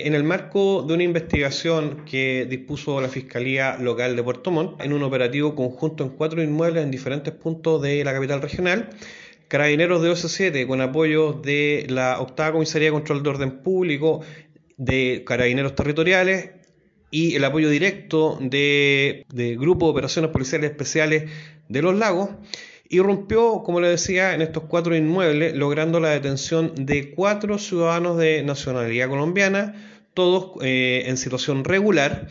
En el marco de una investigación que dispuso la Fiscalía Local de Puerto Montt, en un operativo conjunto en cuatro inmuebles en diferentes puntos de la capital regional, Carabineros de OC7, con apoyo de la Octava Comisaría de Control de Orden Público, de Carabineros Territoriales y el apoyo directo de, Grupo de Operaciones Policiales Especiales de los Lagos, irrumpió, como le decía, en estos cuatro inmuebles, logrando la detención de cuatro ciudadanos de nacionalidad colombiana, todos eh, en situación regular,